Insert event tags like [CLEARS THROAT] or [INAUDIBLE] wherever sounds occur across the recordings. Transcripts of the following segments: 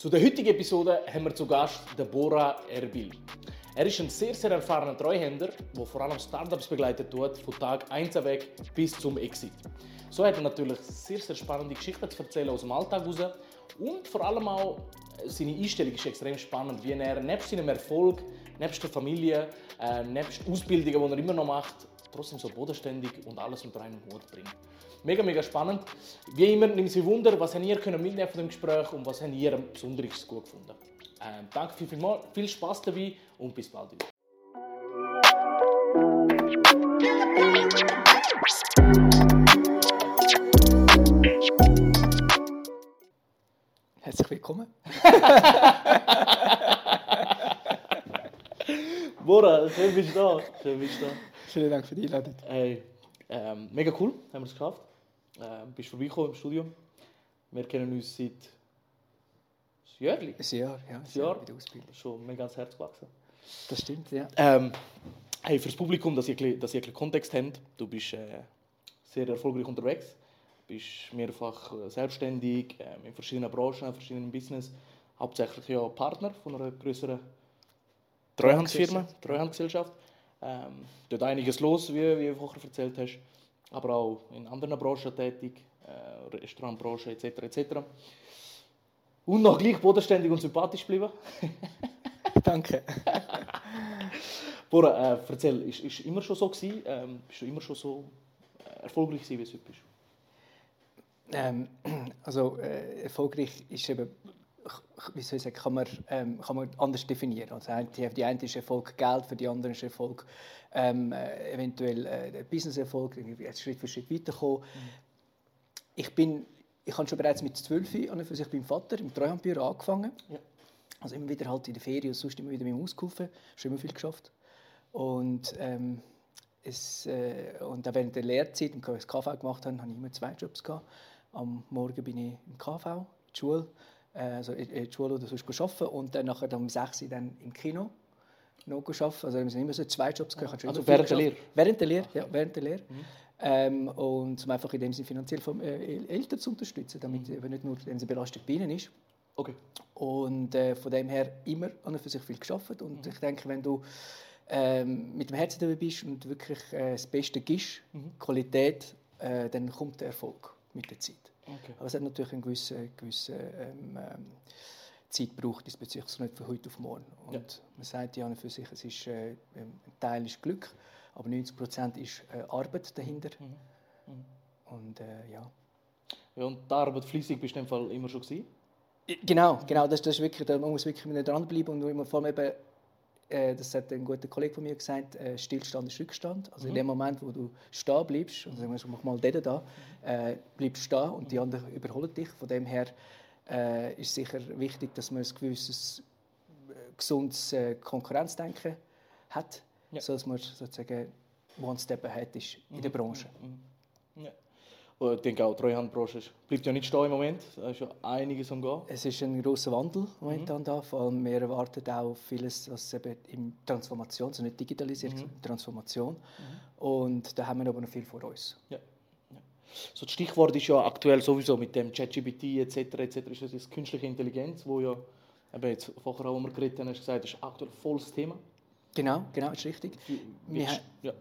Zu der heutigen Episode haben wir zu Gast den Bora Erbil. Er ist ein sehr, sehr erfahrener Treuhänder, der vor allem Startups begleitet tut, von Tag 1 weg bis zum Exit. So hat er natürlich sehr, sehr spannende Geschichten zu erzählen aus dem Alltag heraus. Und vor allem auch seine Einstellung ist extrem spannend, wie er nebst seinem Erfolg, nebst der Familie, äh, nebst Ausbildungen, die er immer noch macht, trotzdem so bodenständig und alles unter einen Hut bringt. Mega, mega spannend. Wie immer, nimmt Sie Wunder, was habt ihr können mitnehmen von dem Gespräch und was habt ihr besonders gut gefunden. Ähm, danke viel, viel, mal, viel Spaß dabei und bis bald wieder. Herzlich willkommen. [LAUGHS] Bora, schön bist du da. Schön bist du da. Vielen Dank für die Einladung. Hey, ähm, mega cool, haben wir es geschafft. Ähm, bist vorbeigekommen im Studio. Wir kennen uns seit ein Jahr. Ein Jahr, ja. Ein Jahr. Bei der Ausbildung. Schon mega ans Herz gewachsen. Das stimmt, ja. Ähm, hey, fürs Publikum, dass ihr, dass ihr ein Kontext habt, du bist äh, sehr erfolgreich unterwegs, bist mehrfach äh, selbstständig, ähm, in verschiedenen Branchen, in verschiedenen Business, hauptsächlich ja Partner von einer größeren Treuhandfirma, Treuhandgesellschaft. Ähm, dort einiges los, wie, wie du vorher erzählt hast, aber auch in anderen Branchen tätig, äh, Restaurantbranche etc. etc. Und noch gleich bodenständig und sympathisch bleiben. [LAUGHS] Danke. [LAUGHS] Bora, äh, erzähl, ist, ist immer schon so gewesen? Ähm, bist du immer schon so äh, erfolgreich gewesen, wie du heute bist? Ähm, [CLEARS THROAT] also äh, erfolgreich ist eben, wie soll ich sagen, kann man, ähm, kann man anders definieren. Also die, die eine ist Erfolg Geld, für die andere ist Erfolg ähm, äh, eventuell äh, Business-Erfolg, Schritt für Schritt weiterkommen. Ich bin, ich habe schon bereits mit 12 an für sich beim Vater im Treuhandbüro angefangen. Ja. Also immer wieder halt in der Ferien und sonst immer wieder mit ihm ausgeholfen. Schon immer viel geschafft. Und, ähm, es, äh, und auch während der Lehrzeit, als ich das KV gemacht habe, hatte ich immer zwei Jobs. Gehabt. Am Morgen bin ich im KV, in der Schule, also in der Schule oder sonst arbeiten und dann nachher um 6 Uhr dann im Kino noch arbeiten. Also wir sind immer so zwei Jobs gehabt. Schon Also viel während der. Lehre? Während der Lehre, ja, während der Lehre. Ähm, und um einfach in dem Sinne finanziell vom äh, Eltern zu unterstützen, damit eben nicht nur eine Belastung bei ihnen ist. Okay. Und äh, von dem her immer an und für sich viel geschafft. Und ich denke, wenn du ähm, mit dem Herzen dabei bist und wirklich äh, das Beste gibst, Qualität, äh, dann kommt der Erfolg mit der Zeit. Okay. Aber es hat natürlich eine gewisse, gewisse ähm, ähm, Zeit gebraucht, diesbezüglich so nicht von heute auf morgen. Und Ja. man sagt ja für sich, es ist, äh, ein Teil ist Glück, aber 90 Prozent ist äh, Arbeit dahinter. Und äh, ja. Ja, und die Arbeit fließig bist du in dem Fall immer schon gewesen? Genau, genau, das, das ist wirklich, da man muss wirklich dranbleiben und immer vor allem eben, äh, das hat ein guter Kollege von mir gesagt, äh, Stillstand ist Rückstand. Also in dem Moment, wo du stehen bleibst, und sagen wir, mach mal den da, äh, bleibst stehen und die anderen überholen dich. Von dem her äh, ist sicher wichtig, dass man ein gewisses äh, gesundes äh, Konkurrenzdenken hat, Ja. so dass man sozusagen one step ahead ist in der Branche. Ja. Und ich denke auch, die Treuhandbranche bleibt ja nicht stehen im Moment. Da ist ja einiges am Gehen. Es ist ein großer Wandel momentan da. Vor allem wir erwarten auch vieles, was eben in Transformation, also nicht digitalisiert, sondern Transformation. Und da haben wir aber noch viel vor uns. Ja. Ja. So das Stichwort ist ja aktuell sowieso mit dem ChatGPT etc. etc. ist das jetzt künstliche Intelligenz, wo ja eben jetzt vorher auch immer geredet haben, hast gesagt, das ist aktuell volles Thema. Genau, genau, ist richtig. Wir, ja.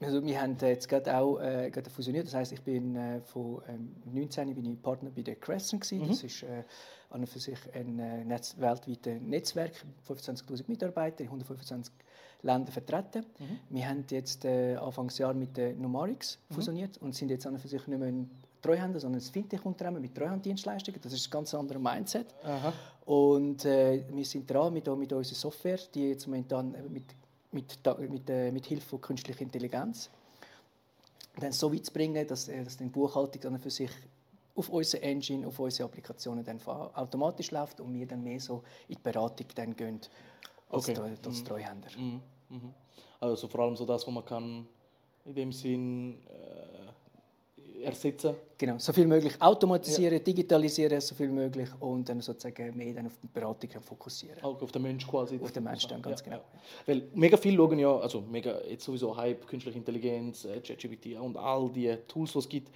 also wir haben jetzt gerade auch äh, gerade fusioniert. Das heißt, ich bin äh, von ähm, 19 bin ich Partner bei der Crescent gewesen. Das ist äh, an und für sich ein äh, Netz, weltweites Netzwerk, 25.000 Mitarbeiter in 125 Ländern vertreten. Wir haben jetzt äh, Anfangsjahr mit der Numarix fusioniert und sind jetzt an und für sich nicht mehr ein Treuhänder, sondern ein Fintech-Unternehmen mit Treuhanddienstleistungen. Das ist ein ganz anderes Mindset. Aha. Und äh, wir sind dran mit, mit unserer Software, die jetzt momentan eben mit, mit, mit, äh, mit Hilfe von künstlicher Intelligenz dann so weit zu bringen, dass, äh, dass die Buchhaltung dann für sich auf unsere Engine, auf unsere Applikationen dann automatisch läuft und wir dann mehr so in die Beratung dann gehen als, Okay. Treu, als Treuhänder. Mhm. Mhm. Also vor allem so das, was man kann in dem Sinn äh, ersetzen. Genau, so viel möglich automatisieren, digitalisieren, so viel möglich und dann sozusagen mehr dann auf die Beratung fokussieren. Auch auf den Mensch quasi. Auf den Mensch dann, ganz genau. Weil mega viele schauen ja, also mega jetzt sowieso Hype, künstliche Intelligenz, äh, ChatGPT und all die Tools, die es gibt.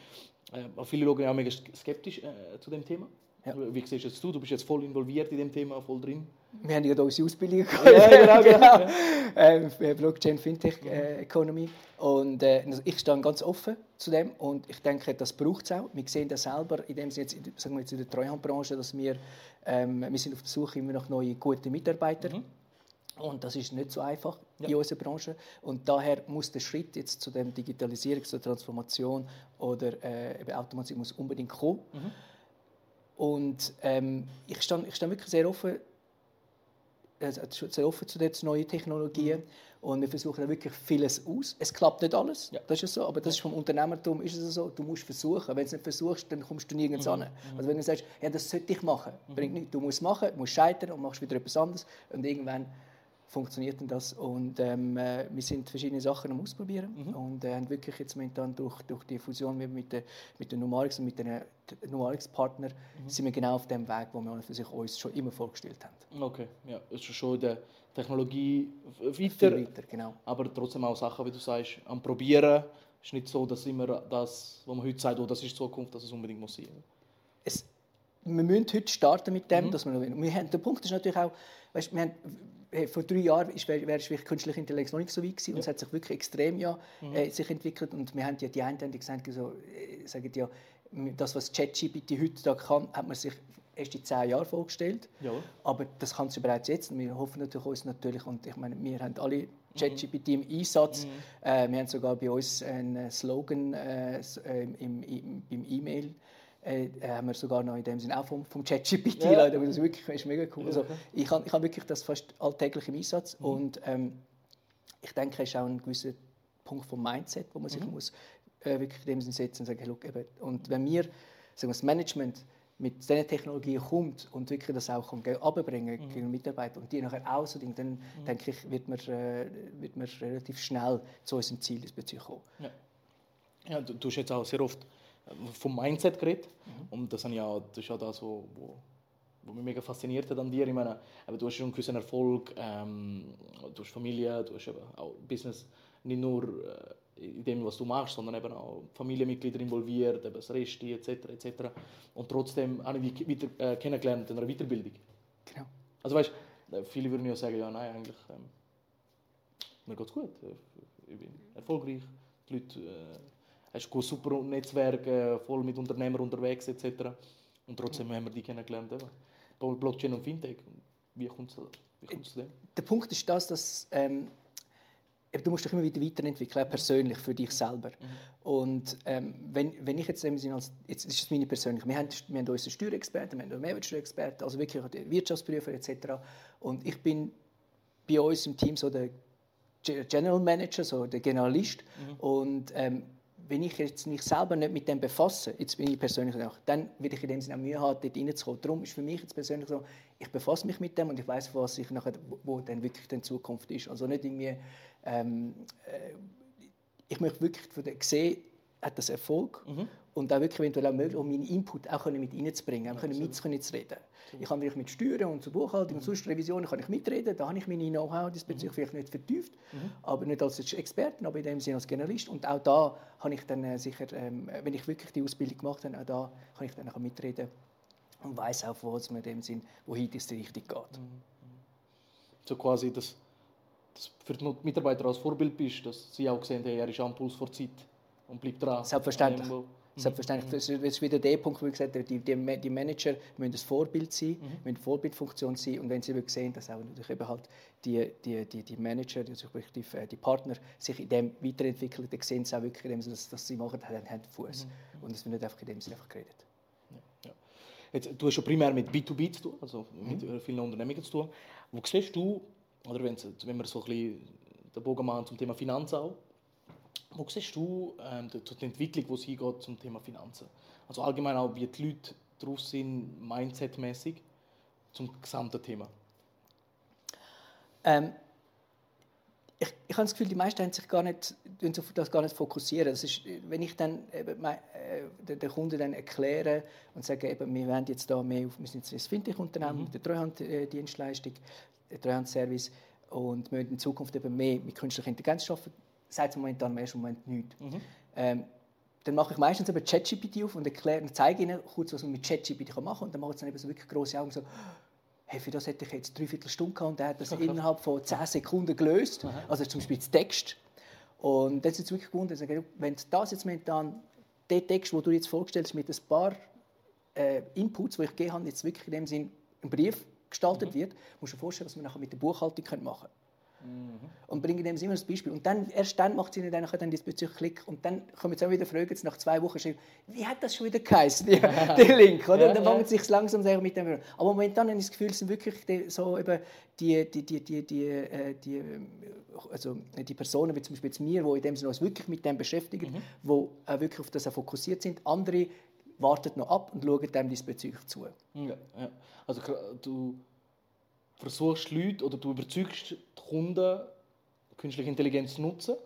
Äh, aber viele schauen ja auch mega skeptisch äh, zu dem Thema. Ja. Wie siehst du jetzt du? Du bist jetzt voll involviert in dem Thema, voll drin. Wir haben ja unsere Ausbildung ja, genau, genau. [LAUGHS] ähm, Blockchain Fintech äh, Economy und äh, also ich stehe ganz offen zu dem und ich denke, das braucht es auch. Wir sehen das selber in dem jetzt, sagen wir jetzt in der Treuhandbranche, dass wir ähm, wir sind auf der Suche immer nach neuen guten Mitarbeitern. Mhm. Und das ist nicht so einfach ja. in unserer Branche. Und daher muss der Schritt jetzt zu der Digitalisierung, zur Transformation oder äh, Automatisierung muss unbedingt kommen. Mhm. Und ähm, ich stehe ich stand wirklich sehr offen, sehr offen zu den neuen Technologien. Mhm. Und wir versuchen wirklich vieles aus. Es klappt nicht alles, ja. das ist so, aber das ist vom Unternehmertum ist es so, du musst versuchen. Wenn du es nicht versuchst, dann kommst du nirgends mhm. an. Mhm. Also wenn du sagst, ja, das sollte ich machen, mhm. bringt nichts. Du musst es machen, musst scheitern und machst wieder etwas anderes. Und irgendwann funktioniert denn das. Und ähm, äh, wir sind verschiedene Sachen am Ausprobieren mhm. und äh, haben wirklich jetzt momentan durch, durch die Fusion mit der, mit der Numarix und mit den Numarix-Partnern mhm. sind wir genau auf dem Weg, wo wir für sich uns schon immer vorgestellt haben. Okay, ja, ist schon der Technologie weiter, weiter genau. aber trotzdem auch Sachen, wie du sagst, am Probieren. Es ist nicht so, dass immer das, was man heute sagt, oh, das ist die Zukunft, dass es unbedingt muss sein. Es, wir müssen heute starten mit dem, mhm. dass wir, wir haben, der Punkt ist natürlich auch, weißt, wir haben vor drei Jahren wäre wär künstliche Intelligenz noch nicht so weit gewesen und es hat sich wirklich extrem ja, mhm. äh, sich entwickelt und wir haben ja die einen die gesagt, so, äh, sagen ja, das was ChatGPT heute da kann, hat man sich erst in zehn Jahren vorgestellt. Ja. Aber das kann es bereits jetzt. Und wir hoffen natürlich uns natürlich, und ich meine, wir haben alle mhm. ChatGPT im Einsatz. Mhm. Äh, wir haben sogar bei uns einen Slogan äh, im, im, im E-Mail äh, haben wir sogar noch in dem Sinne auch vom, vom ChatGPT ja. das ist wirklich ist mega cool. Also, ich habe ich hab wirklich das fast alltäglich im Einsatz mhm. und ähm, ich denke, es ist auch ein gewisser Punkt vom Mindset, wo man sich mhm. muss, äh, wirklich in dem Sinne setzen und sagen, hey, look, eben, und wenn wir, sagen wir das Management mit diesen Technologien kommt und wirklich das auch kann abbringen mhm. gegen Mitarbeiter und die nachher auch so dann mhm. denke ich, wird man, äh, wird man relativ schnell zu unserem Ziel kommen. Ja. ja du, hast jetzt auch sehr oft vom Mindset geredet. Mhm. Und das, ja, das ist ja das, wo mich mega fasziniert hat an dir. Ich meine, aber du hast schon einen gewissen Erfolg, ähm, du hast Familie, du hast eben auch Business, nicht nur äh, in dem, was du machst, sondern eben auch Familienmitglieder involviert, eben das Resti etc. etc. Und trotzdem habe ich weiter, äh, kennengelernt in einer Weiterbildung. Genau. Also weißt, äh, viele würden ja sagen, ja nein, eigentlich ähm, mir geht es gut, äh, ich bin erfolgreich, die Leute äh, hast ein super Netzwerk, äh, voll mit Unternehmern unterwegs etc. Und trotzdem haben wir die kennengelernt. Eben. Blockchain und Fintech. Wie kommt es zu dem? Der Punkt ist das, dass ähm, du musst dich immer wieder weiterentwickeln, persönlich für dich selber. Mhm. Und ähm, wenn, wenn ich jetzt in dem als, jetzt ist es meine persönliche, wir haben, wir haben unsere Steuerexperten, wir haben Mehrwertsteuerexperten, also wirklich Wirtschaftsprüfer etc. Und ich bin bei uns im Team so der General Manager, so der Generalist. Mhm. Und ähm, wenn ich jetzt mich selber nicht mit dem befasse, jetzt bin ich persönlich auch, dann würde ich in dem Sinne auch Mühe haben, dort reinzukommen. Darum ist für mich jetzt persönlich so, ich befasse mich mit dem und ich weiß, was ich nachher, wo dann wirklich die Zukunft ist. Also nicht irgendwie, ähm, äh, ich möchte wirklich von der, sehen, hat das Erfolg mhm. und auch wirklich eventuell auch möglich, um meinen Input auch mit reinzubringen, auch mitzureden. Ich kann mit Steuern und zur Buchhaltung und sonst Revisionen kann ich mitreden, da habe ich meine Know-how diesbezüglich mhm. vielleicht nicht vertieft, mhm. aber nicht als Experten, aber in dem Sinne als Generalist. Und auch da kann ich dann äh, sicher, ähm, wenn ich wirklich die Ausbildung gemacht habe, auch da kann ich dann auch mitreden und weiß auch, wo es mir in dem Sinn, wohin es richtig geht. Mhm. So quasi, dass, dass für die Mitarbeiter als Vorbild bist, dass sie auch sehen, hey, er ist am Puls vor Zeit und bleibt dran. Selbstverständlich. Selbstverständlich. Das ist wieder der Punkt, wo ich gesagt habe, die, die, die Manager müssen ein Vorbild sein, mhm. müssen eine Vorbildfunktion sein und wenn sie sehen, dass auch natürlich eben halt die, die, die, die Manager, die, die, die Partner sich in dem weiterentwickeln, dann sehen sie auch wirklich, in dem, dass, dass sie machen, haben, haben Fuß. Mhm. Und es wird nicht einfach in dem Sinne einfach geredet. Ja. Jetzt, du hast schon primär mit B2B zu tun, also mit mhm. vielen Unternehmungen zu tun. Wo siehst du, oder wenn, wir so ein bisschen den Bogen machen zum Thema Finanzen auch, wo siehst du ähm, die, die Entwicklung, wo es hingeht zum Thema Finanzen? Also allgemein auch, wie die Leute drauf sind, mindsetmäßig zum gesamten Thema. Ähm, ich, ich habe das Gefühl, die meisten haben sich gar nicht, auf das gar nicht fokussieren. Das ist, wenn ich dann eben, mein, äh, den Kunden dann erkläre und sage, eben, wir wollen jetzt da mehr auf, wir sind jetzt ein Fintech-Unternehmen mhm. mit der Treuhanddienstleistung, der Treuhandservice und wir wollen in Zukunft eben mehr mit künstlicher Intelligenz arbeiten, sagt es momentan im ersten Moment nichts. Mhm. Ähm, dann mache ich meistens eben ChatGPT auf und erkläre und zeige ihnen kurz, was man mit ChatGPT machen kann. Und dann machen sie dann eben so wirklich große Augen so, hey, für das hätte ich jetzt dreiviertel Stunde gehabt und der hat das okay. innerhalb von zehn Sekunden gelöst. Aha. Also zum Beispiel das Text. Und das ist jetzt wirklich gewundert, wenn das jetzt momentan, der Text, den du jetzt vorgestellt hast, mit ein paar äh, Inputs, die ich gegeben habe, jetzt wirklich in dem Sinn ein Brief gestaltet mhm. wird, musst du dir vorstellen, was wir nachher mit der Buchhaltung machen können. Mhm. Und bringen dem immer das Beispiel. Und dann, erst dann macht es ihnen dann, dann diesbezüglich Klick. Und dann kommen sie auch wieder fragen, nach zwei Wochen schreiben, wie hat das schon wieder geheißen, [LAUGHS] [LAUGHS] der Link? Oder? Ja, dann fangen sie sich langsam mit dem Aber momentan habe ich das Gefühl, es sind wirklich die, so eben die, die, die, die, die, äh, die, also die Personen, wie zum Beispiel jetzt mir, die in dem Sinne uns wirklich mit dem beschäftigen, mhm. die auch wirklich auf das fokussiert sind. Andere warten noch ab und schauen dem diesbezüglich zu. Ja, ja. Also du versuchst Leute oder du überzeugst die Kunden, künstliche Intelligenz zu nutzen,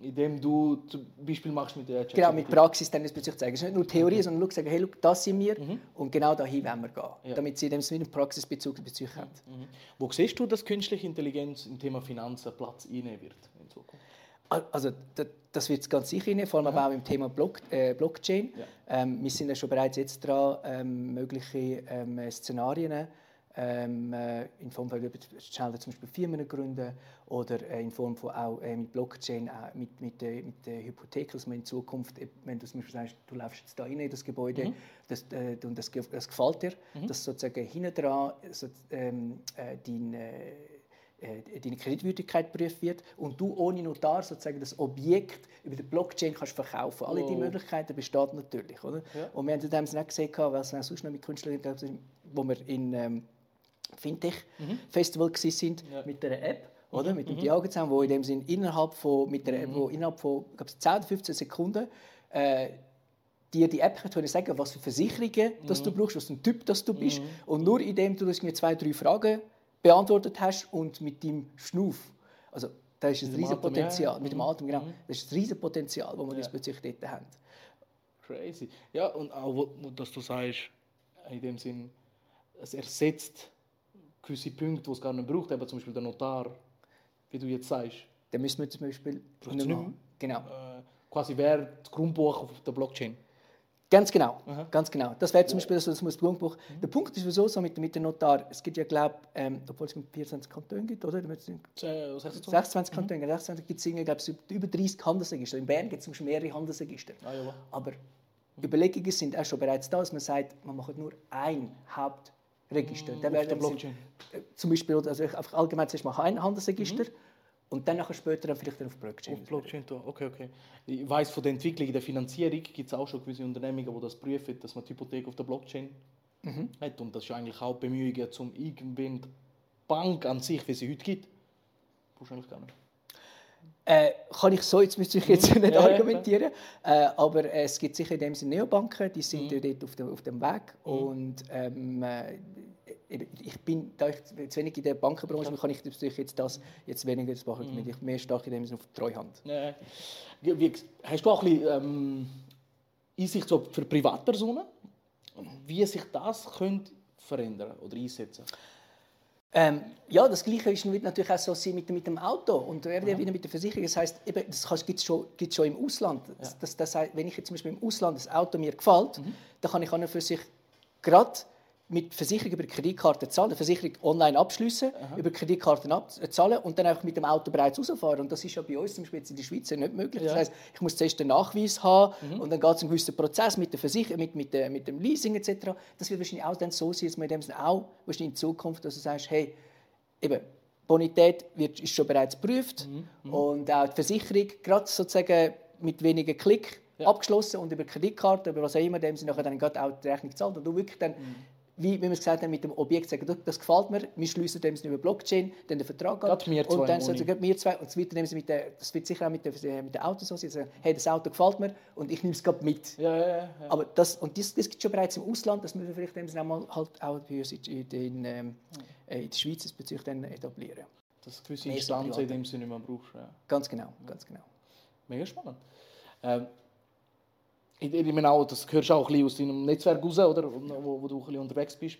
indem du zum Beispiel machst mit der Chat Genau, mit Praxis dann bezüglich zeigen. Es ist nicht nur Theorie, mhm. sondern sagen, hey, look, das sind wir mhm. und genau dahin wollen wir gehen, ja. damit sie in dem einen Praxisbezug Bezug haben. Mhm. Wo siehst du, dass künstliche Intelligenz im Thema Finanzen Platz einnehmen wird in Zukunft? Also das wird es ganz sicher rein, vor allem aber auch im Thema Block, äh, Blockchain. Ja. Ähm, wir sind ja schon bereits jetzt dran, ähm, mögliche ähm, Szenarien ähm, äh, in Form von schneller zum Beispiel Firmen gründen oder äh, in Form von auch äh, mit Blockchain, äh, mit, mit, der, mit der Hypothek, dass man in Zukunft, äh, wenn du zum Beispiel sagst, du läufst jetzt da rein in das Gebäude mhm. das, äh, und das, das gefällt dir, mhm. dass sozusagen hinten dran so, ähm, dein deine Kreditwürdigkeit geprüft wird und du ohne Notar sozusagen das Objekt über die Blockchain kannst verkaufen. Alle diese Möglichkeiten bestehen natürlich, oder? Ja. Und wir haben in dem Sinne gesehen, was wir sonst noch mit Künstlern, wo wir in ähm, Fintech-Festival mhm. sind ja. mit der App, oder? Mhm. mit dem mhm. Diago zusammen, wo in dem Sinn innerhalb von, mit der, mhm. wo innerhalb von glaub, 10 oder 15 Sekunden äh, dir die App kann sagen, was für Versicherungen mhm. das du brauchst, was für ein Typ das du bist. Mhm. Und nur indem du mir zwei, drei Fragen beantwortet hast und mit deinem Schnuff. Also, da ist ein riesiges Potenzial. Ja. Mit dem Atem, genau. Das ist ein riesiges Potenzial, das wir ja. diesbezüglich dort haben. Crazy. Ja, und auch, dass du sagst, in dem Sinn, es ersetzt gewisse Punkte, die es gar nicht braucht, eben zum Beispiel der Notar, wie du jetzt sagst. Dann müssen wir zum Beispiel nicht mehr. Genau. Äh, quasi wäre das Grundbuch auf der Blockchain. Ganz genau, Aha. ganz genau. Das wäre zum Beispiel das, das muss Grundbuch. Mhm. Der Punkt ist sowieso so mit, mit dem Notar. Es gibt ja, glaube ähm, obwohl es 24 Kantone gibt, oder? 26, 26 Kantone, mhm. 26 gibt es glaube über 30 Handelsregister. In Bern gibt es zum Beispiel mehrere Handelsregister. Ah. Aber mhm. Überlegungen sind auch schon bereits da, dass man sagt, man macht nur ein Haupt Register. Mm, auf der Blockchain. Zum Beispiel, also einfach allgemein zuerst mal ein Handelsregister mhm. und dann später dann vielleicht auf Blockchain. Auf Blockchain, okay, okay. Ich weiß von der Entwicklung, der Finanzierung gibt es auch schon gewisse Unternehmungen, die das prüfen, dass man die Hypothek auf der Blockchain mhm. hat. Und das ist eigentlich auch Bemühungen, um irgendwann die Bank an sich, wie sie heute gibt, eigentlich gar nicht. Äh, kann ich so, jetzt müsste ich jetzt nicht ja, argumentieren, ja, äh, aber es gibt sicher in dem Sinne Neobanken, die sind mhm. dort auf dem, auf dem Weg mhm. und ähm, äh, ich bin, da ich zu wenig in der Bankenbranche bin, kann ich jetzt das jetzt weniger das machen, mhm. ich mehr stark in dem Sinne auf die Treuhand. Ja. Wie, hast du auch ein bisschen ähm, Einsicht so für Privatpersonen, wie sich das könnte verändern oder einsetzen? Ähm, ja, das Gleiche ist, natürlich auch so mit, mit dem Auto und wieder mit der Versicherung. Das heißt, eben, das gibt es schon, schon im Ausland. Ja. Das, das heißt, wenn ich jetzt zum Beispiel im Ausland das Auto mir gefällt, mhm. dann kann ich an für sich gerade mit Versicherung über Kreditkarte zahlen, Versicherung online abschließen, über Kreditkarten abzahlen und dann einfach mit dem Auto bereits rausfahren. Und das ist ja bei uns zum Beispiel in der Schweiz nicht möglich. Ja. Das heißt, ich muss zuerst den Nachweis haben mhm. und dann geht es einen gewissen Prozess mit der Versicherung, mit, mit, mit dem Leasing etc. Das wird wahrscheinlich auch dann so sein, dass man in dem Sinne auch wahrscheinlich in Zukunft, dass du sagst, hey, eben, Bonität wird, ist schon bereits geprüft mhm. mhm. und auch die Versicherung, gerade sozusagen mit wenigen Klick ja. abgeschlossen und über Kreditkarte, über was auch immer, dem sie nachher dann auch die Rechnung zahlt und du wirklich dann mhm wie, wie wir es gesagt haben, mit dem Objekt sagen, das gefällt mir, wir schließen dem über Blockchain, dann den Vertrag ab. Und dann sagen wir zwei und das weiter mit der, das wird sicher auch mit den mit der Autos so sein, sagen, hey, das Auto gefällt mir und ich nehme es gerade mit. Ja, ja, ja. Aber das, und das, das gibt es schon bereits im Ausland, das müssen wir vielleicht dem auch mal halt auch bei uns in, in, ähm, äh, in der Schweiz bezüglich dann etablieren. Dass gewisse Instanzen in dem Sinne mehr brauchst. Ja. Ganz genau, ganz genau. Mega spannend. Ähm, ich, ich meine auch, das gehörst auch ein bisschen aus deinem Netzwerk raus, oder? Wo, wo du ein bisschen unterwegs bist.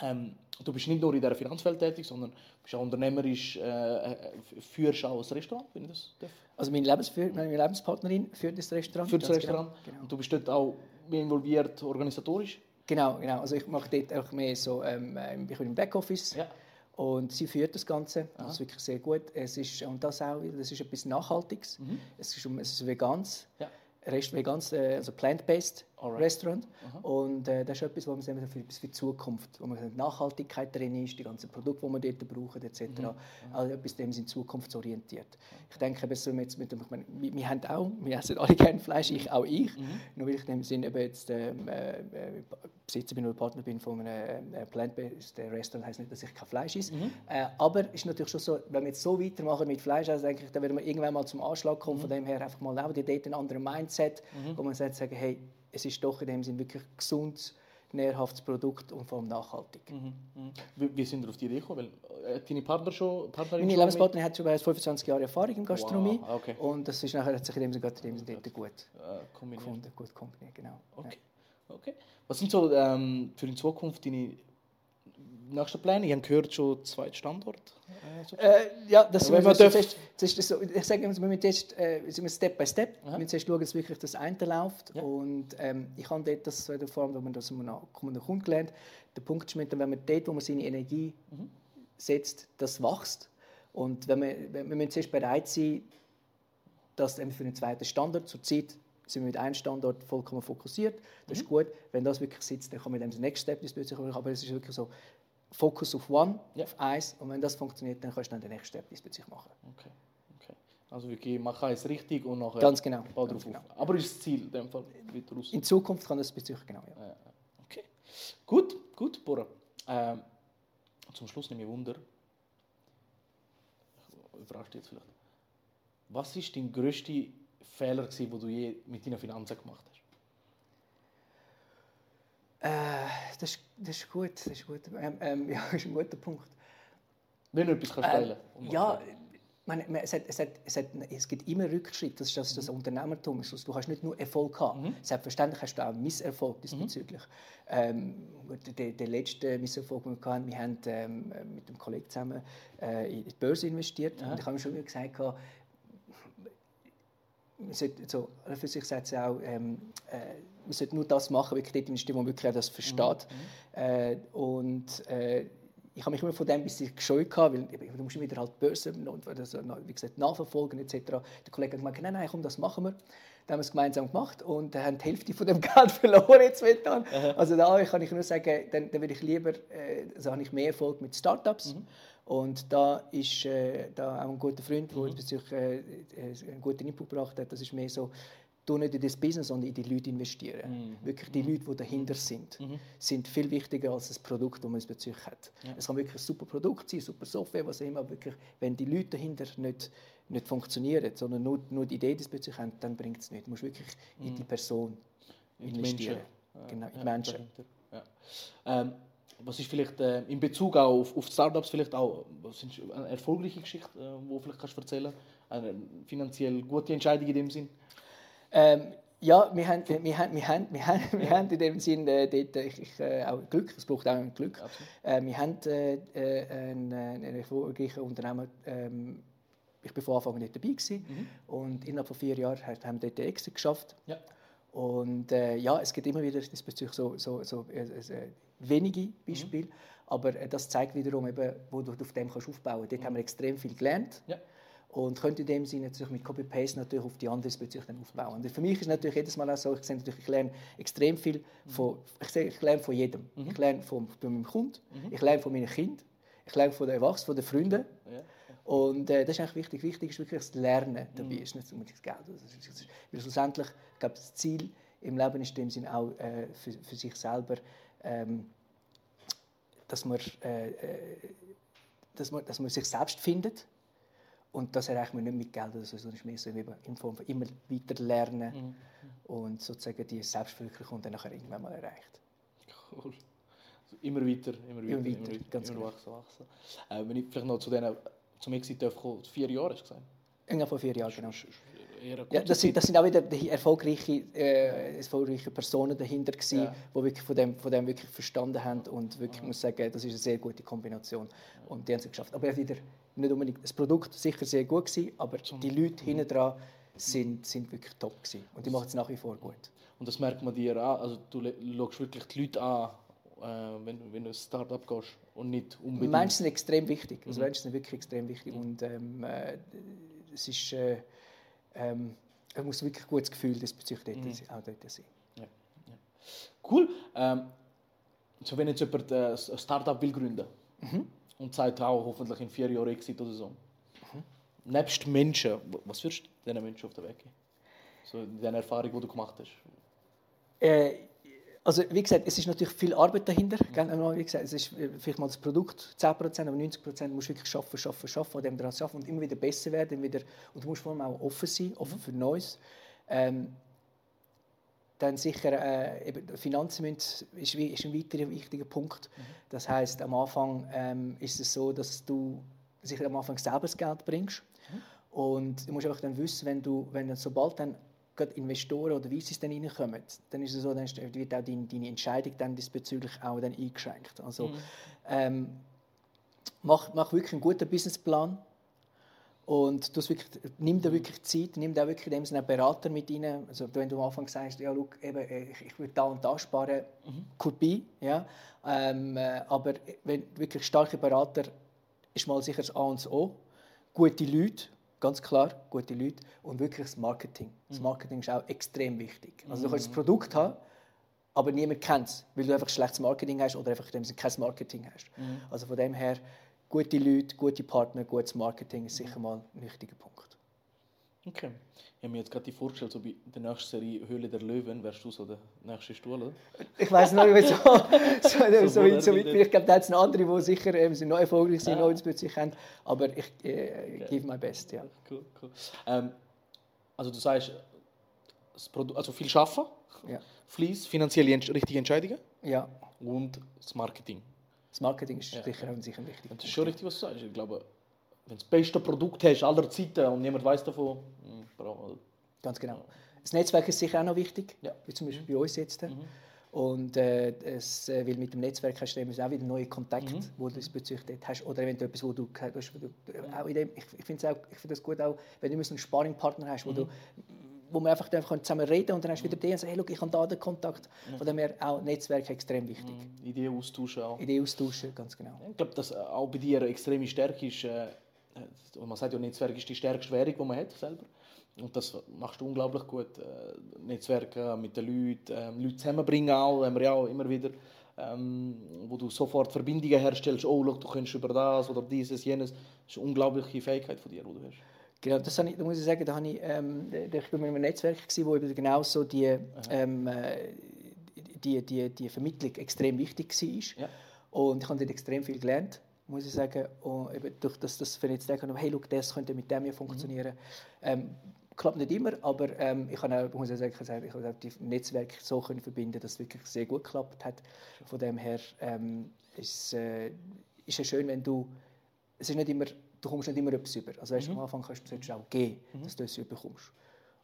Ähm, du bist nicht nur in dieser Finanzwelt tätig, sondern bist auch unternehmerisch, äh, äh führst auch ein Restaurant, wenn ich das darf. Also meine, Lebensführ meine Lebenspartnerin führt das Restaurant. Führt das Restaurant. Genau. genau. Und du bist dort auch involviert organisatorisch? Genau, genau. Also ich mache dort auch mehr so, ähm, ähm, ich bin im Backoffice. Ja. Und sie führt das Ganze. Das ist wirklich sehr gut. Es ist, und das auch, das ist etwas Nachhaltiges. Mhm. Es ist, es ist vegan. Ja. Rest vegan, äh, also plant-based Restaurant. Aha. Und äh, das ist etwas, wo man für, für die Zukunft, wo man Nachhaltigkeit drin ist, die ganzen Produkte, die man dort braucht, etc. Mhm. Also etwas, dem sind zukunftsorientiert. Ich denke, so mit, mit, ich meine, wir, wir, haben auch, wir essen alle gerne Fleisch, ich auch ich. Mhm. Nur weil ich in dem Sinn eben jetzt ähm, äh, Besitzer bin oder Partner bin von einem äh, Plant-based Restaurant, heisst nicht, dass ich kein Fleisch esse. Mhm. Äh, aber ist natürlich schon so, wenn wir jetzt so weitermachen mit Fleisch, also denke ich, dann werden wir irgendwann mal zum Anschlag kommen. Mhm. Von dem her einfach mal auch die dort ein anderes Mindset, mhm. wo man sagt, sagen, hey, es ist doch in dem Sinne wirklich ein gesundes, nährhaftes Produkt und vor allem nachhaltig. Mhm. Mhm. Wie, wie, sind wir auf die Idee gekommen? Weil, äh, deine Partner schon, Partnerin Meine Lebenspartnerin hat schon bereits 25 Jahre Erfahrung in Gastronomie wow. okay. und das ist nachher, hat sich in dem Sinne, in dem Sinne gut äh, gefunden, gut kombiniert. Genau. Okay. Ja. okay. Was sind so ähm, für die Zukunft deine nächsten Pläne? Ich habe gehört, schon zweiten Standort. Äh, äh, ja, das wenn man so, zuerst, zuerst so, ich sage immer, wir müssen jetzt, äh, wir Step by Step. Aha. Wir müssen schauen, dass wirklich das eine läuft. Ja. Und ähm, ich habe dort das in der Form, wo man das noch Kunden gelernt. Der Punkt ist, wenn man dort, wo man seine Energie mhm. setzt, das wächst. Und wenn wir, wir müssen zuerst bereit sein, dass für einen zweiten Standort zur Zeit sind wir mit einem Standort vollkommen fokussiert. Das mhm. ist gut. Wenn das wirklich sitzt, dann kann man dem den Next Step diesbezüglich Aber es ist wirklich so, Fokus auf One, ja. auf eins. Und wenn das funktioniert, dann kannst du dann den nächsten Step diesbezüglich machen. Okay. okay. Also wirklich, man kann es richtig und nachher Ganz genau. Ball drauf genau. Aber ist das Ziel in dem Fall weiter raus? In Zukunft kann das bezüglich genau, ja. Okay. Gut, gut, Bora. Ähm, zum Schluss nehme ich Wunder. Ich überrasche jetzt vielleicht. Was war dein grösster Fehler, den du je mit deinen Finanzen gemacht hast? Äh, das, das ist gut, das ist gut. Ähm, ähm, [LAUGHS] ja, das ist ein guter Punkt. Wenn du etwas kannst teilen ähm, Ja, man, man, es, hat, es, hat, es, hat, es gibt immer Rückschritte, das ist das, das mhm. Unternehmertum. Du hast nicht nur Erfolg haben. Mhm. Selbstverständlich hast du auch Misserfolg diesbezüglich. Mhm. Ähm, der, der, letzte Misserfolg, den wir hatten, wir haben ähm, mit einem Kollegen zusammen äh, in die Börse investiert. Und ich habe mir schon gesagt, man sollte, so, für sich sagt auch, ähm, äh, man sollte nur das machen, investieren, wo man wirklich das versteht. Mhm. Äh, und äh, ich habe mich immer von dem ein bisschen gescheut, weil du musst wieder halt Börse also, wie gesagt, nachverfolgen etc. Der Kollege hat gesagt, nein, nein, komm, das machen wir. Dann haben wir es gemeinsam gemacht und haben die Hälfte von dem [LAUGHS] Geld verloren jetzt momentan. Also da kann ich nur sagen, dann, dann würde ich lieber, äh, also habe ich mehr Erfolg mit Startups. Mhm. Und da ist äh, da auch ein guter Freund, der mhm. äh, einen guten Input gebracht hat. Das ist mehr so, du nicht in das Business, sondern in die Leute investieren. Mhm. Wirklich die mhm. Leute, die dahinter sind, mhm. sind viel wichtiger als das Produkt, das man bezüglich hat. Ja. Es kann wirklich ein super Produkt sein, super Software, was immer, wirklich, wenn die Leute dahinter nicht, nicht funktionieren, sondern nur, nur die Idee diesbezüglich haben, dann bringt es nicht. Du musst wirklich in die mhm. Person investieren. In die Genau, in ja, Menschen. Ja. Ähm, was ist vielleicht äh, in Bezug auf, auf Startups vielleicht auch was sind eine erfolgreiche Geschichte, äh, wo vielleicht kannst du erzählen? Eine finanziell gute Entscheidung in dem Sinn? Ähm, ja, wir haben, wir haben, wir haben, wir haben, [LAUGHS] wir haben in dem Sinn äh, dort, ich, ich, äh, auch Glück, es braucht auch Glück. Äh, wir haben äh, äh einen, einen erfolgreichen Unternehmer, ähm, ich war von Anfang an nicht dabei gewesen, mhm. und innerhalb von vier Jahren haben wir dort den Exit geschafft. Ja. Und äh, ja, es gibt immer wieder diesbezüglich so, so, so äh, äh, wenige Beispiele, mhm. aber äh, das zeigt wiederum, eben, wo du auf dem kannst aufbauen kannst. Dort mhm. haben wir extrem viel gelernt. Ja. Und können in dem Sinne natürlich mit Copy-Paste natürlich auf die andere bezüglich dann aufbauen. Und für mich ist natürlich jedes Mal auch so, ich, sehe natürlich, ich lerne extrem viel mhm. von, ich, sehe, ich lerne von jedem. Mhm. Ich lerne von, von meinem Kunden, mhm. ich lerne von meinen Kindern, ich lerne von den Erwachsenen, von den Freunden. Ja. Und äh, das ist eigentlich wichtig. Wichtig ist wirklich das Lernen dabei, mhm. ist nicht unbedingt das Geld. Das ist, weil schlussendlich, ich glaube, das Ziel im Leben ist in dem Sinne auch äh, für, für, sich selber, ähm, dass, man, äh, äh, dass, man, dass man sich selbst findet. Und das erreicht man nicht mit Geld oder so, sondern ist mehr so in Form von immer weiter lernen mhm. und sozusagen die Selbstverwirklichung dann nachher irgendwann mal erreicht. Cool. Also immer weiter, immer weiter, immer weiter, immer, weiter, ganz immer genau. wachsen, wachsen. Äh, wenn ich vielleicht noch zu denen, zum Exit darf, vier Jahre hast du gesagt? Ungefähr vor vier Jahren, genau. Ja, das, sind, das sind auch wieder die erfolgreiche, äh, erfolgreiche Personen dahinter gewesen, Ja. die wirklich von dem, von dem wirklich verstanden haben und wirklich muss sagen, das ist eine sehr gute Kombination und die haben es geschafft. Aber auch wieder nicht unbedingt das Produkt sicher sehr gut gewesen, aber die Leute hinten dran sind, sind wirklich top gewesen und die machen es nach wie vor gut. Und das merkt man dir an. Also du schaust wirklich die Leute an, äh, wenn, wenn du ein Start-up gehst und nicht unbedingt... Menschen sind extrem wichtig, also Menschen sind wirklich extrem wichtig und ähm, äh, es ist, äh, ähm, man muss wirklich ein gutes Gefühl diesbezüglich dort, auch dort sein. Cool. Ähm, so wenn jetzt jemand äh, ein Startup will gründen und sagt auch hoffentlich in vier Jahren Exit oder so. Nebst Menschen, was würdest du diesen Menschen auf den Weg geben? So in der Erfahrung, die du gemacht hast. Äh, also wie gesagt, es ist natürlich viel Arbeit dahinter. Aber Wie gesagt, es ist äh, vielleicht mal das Produkt 10%, aber 90% musst du wirklich schaffen, schaffen, schaffen, an dem daran arbeiten und immer wieder besser werden. Wieder, und du musst vor allem auch offen sein, offen für Neues. Ähm, dann sicher äh, eben Finanzen müssen, ist, ist ein weiterer wichtiger Punkt. Das heißt, am Anfang ähm, ist es so, dass du sicher am Anfang selber das Geld bringst. Und du musst einfach dann wissen, wenn du, wenn dann, sobald dann gerade Investoren oder VCs dann reinkommen, dann ist es so, dann wird auch deine, deine Entscheidung dann diesbezüglich auch dann eingeschränkt. Also ähm, mach, mach wirklich einen guten Businessplan und wirklich, nimm dir wirklich Zeit, nimm dir auch wirklich in dem Sinne einen Berater mit rein. Also wenn du am Anfang sagst, ja, schau, eben, äh, ich, ich will da und da sparen, could be, ja. Ähm, äh, aber wenn wirklich starke Berater ist mal sicher das A und das O. Gute Leute, ganz klar, gute Leute und wirklich das Marketing. Das Marketing ist auch extrem wichtig. Also du kannst das Produkt haben, aber niemand kennt es, weil du einfach schlechtes Marketing hast oder einfach dem kein Marketing hast. Also von dem her, gute Leute, gute Partner, gutes Marketing ist sicher mal ein wichtiger Punkt. Okay. Ich habe mir jetzt gerade vorgestellt, so bei der nächsten Serie Höhle der Löwen wärst du so der nächste Stuhl, oder? Ich weiß nicht, [LAUGHS] so, so, so, So weit- so weit ich. Glaube, da hat es noch andere, die sicher ähm, sind noch erfolgreich sind, noch ins plötzlich haben. Aber ich äh, gebe mein Bestes, ja. Cool, cool. Ähm, also du sagst, also viel schaffen, ja. Fleiss, finanzielle richtige Entscheidungen Ja, und das Marketing. das Marketing ist sicher, und sicher wichtig. Das ist schon richtig, was du sagst. Ich glaube, wenn du das beste Produkt hast aller Zeiten und niemand weiß davon, hm, bra- Ganz genau. Das Netzwerk ist sicher auch noch wichtig, Ja. wie zum Beispiel bei uns jetzt. Und äh, es, äh, weil mit dem Netzwerk hast du auch wieder neue Kontakte, wo du diesbezüglich hast. Oder eventuell etwas, wo du, wo du auch in dem, ich, ich finde das gut auch, wenn du immer so einen Sparringpartner hast, wo du wo man einfach einfach zusammen reden kann und dann hast du wieder den und sagst, hey, look, ich habe da den Kontakt. Von dem her auch Netzwerk extrem wichtig. Ideen austauschen auch. Idee austauschen, ganz genau. Ich glaube, dass äh, auch bei dir eine extreme Stärke ist, äh, man sagt ja, Netzwerk ist die stärkste Währung, die man hat selber. Und das machst du unglaublich gut. Äh, Netzwerke mit den Leuten, ähm, Leute zusammenbringen auch, haben wir ja auch immer wieder, ähm, wo du sofort Verbindungen herstellst, oh, look, du kannst über das oder dieses, jenes. Das ist eine unglaubliche Fähigkeit von dir, die du hast. Genau, das ich, da muss ich sagen, da habe ich, ähm, da- ich bin in einem Netzwerk gewesen, wo eben genau so die, ähm, äh, die, die, die Vermittlung extrem wichtig war. Ja. Und ich habe dort extrem viel gelernt, muss ich sagen. Und eben durch das, das wenn ich jetzt denke, hey, look, das könnte mit dem ja funktionieren. Ähm, klappt nicht immer, aber ähm, ich habe auch, muss ich sagen, ich habe die Netzwerke so können verbinden, dass es wirklich sehr gut geklappt hat. Von dem her ähm, ist, äh, ist es schön, wenn du es ist nicht immer, du kommst nicht immer etwas über. Also weißt, am Anfang kannst du solltest du auch geben, dass du etwas überkommst.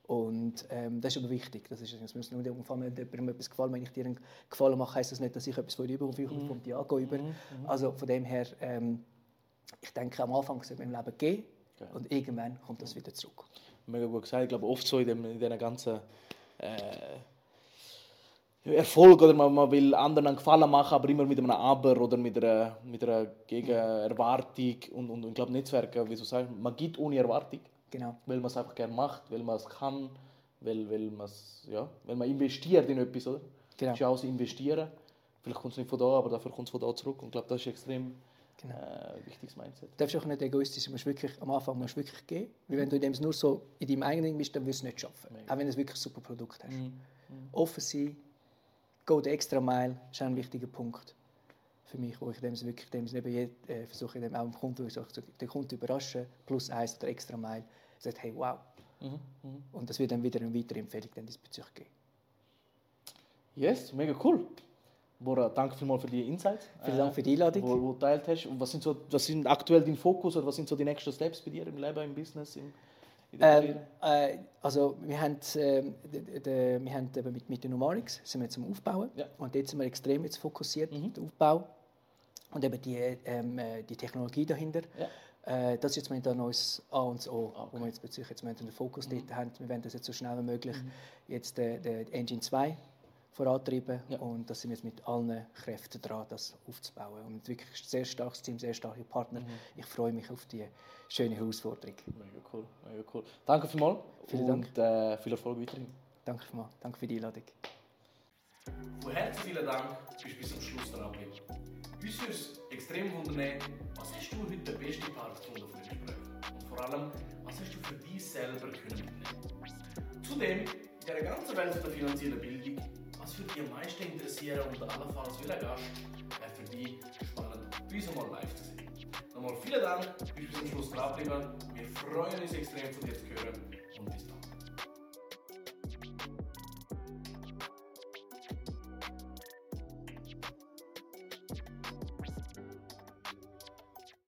Und ähm, das ist aber wichtig. Das ist, es muss nur irgendwann, wenn jemandem etwas gefallen, wenn ich dir einen Gefallen mache, heisst das nicht, dass ich etwas von dir überkomme, vielleicht kommt die Ango über. Also von dem her, ähm, ich denke, am Anfang sollte man im Leben gehen und irgendwann kommt das wieder zurück. Mega gut gesagt. Ich glaube, oft so in, dem, in diesen ganzen äh, Erfolg oder man, man will anderen einen Gefallen machen, aber immer mit einem Aber oder mit einer, mit einer Gegenerwartung. Und, und, und ich glaube, Netzwerke, wie du sagst, man gibt ohne Erwartung, Genau. weil man es einfach gerne macht, weil man es kann, weil, weil, ja, weil man investiert in etwas. Oder? Genau. Das ist ja auch das Investieren. Vielleicht kommt es nicht von da, aber dafür kommt es von da zurück. Und ich glaube, das ist extrem Genau. äh, wichtiges Mindset. Du darfst auch nicht egoistisch sein. Musst wirklich, am Anfang musst du wirklich gehen. Weil wenn du in dem nur so in deinem eigenen bist, dann wirst du es nicht schaffen. Auch wenn du wirklich ein super Produkt hast. Offen sein, go the extra mile, ist auch ein wichtiger Punkt für mich, wo ich dem wirklich dem eben äh, versuche, dem auch dem Kunden, den Kunden zu überraschen, plus eins oder extra mile, sagt, hey, wow. Und das wird dann wieder eine weitere Empfehlung dann diesbezüglich geben. Yes, mega cool. Bora, danke vielmals für die Insights. Vielen Dank für die Einladung. Wo, wo du geteilt hast. Und was sind, so, was sind aktuell dein Fokus oder was sind so die nächsten Steps bei dir im Leben, im Business, im, Ähm, äh, also wir haben, äh, de, de, wir haben eben mit, mit den Numarix sind wir jetzt am Aufbauen Ja. und jetzt sind wir extrem jetzt fokussiert Mhm. auf den Aufbau und eben die, ähm, äh, die Technologie dahinter. Ja. Äh, das ist jetzt momentan neues A und O, Ah, okay. wo wir jetzt bezüglich jetzt momentan den Fokus Mhm. dort haben. Wir wollen das jetzt so schnell wie möglich jetzt äh, den Engine 2 vorantreiben Ja. und da sind wir jetzt mit allen Kräften dran, das aufzubauen. Und wirklich ein sehr starkes Team, sehr starke Partner. Mhm. Ich freue mich auf die schöne Herausforderung. Mega cool, mega cool. Danke vielmals Vielen und äh, viel Erfolg weiterhin. Danke vielmals. Danke für die Einladung. Herzen vielen Dank, bist bis zum Schluss dran geblieben. Uns würde es extrem wundern, was hast du heute den besten Part von dem Gespräch? Und vor allem, was hast du für dich selber können mitnehmen? Zudem, in dieser ganzen Welt der finanziellen Bildung, was würde dich am meisten interessieren und allenfalls welcher Gast wäre für dich spannend, bei uns mal live zu sehen? Nochmal vielen Dank, bis zum Schluss dran geblieben. Wir freuen uns extrem von dir zu hören und bis dann.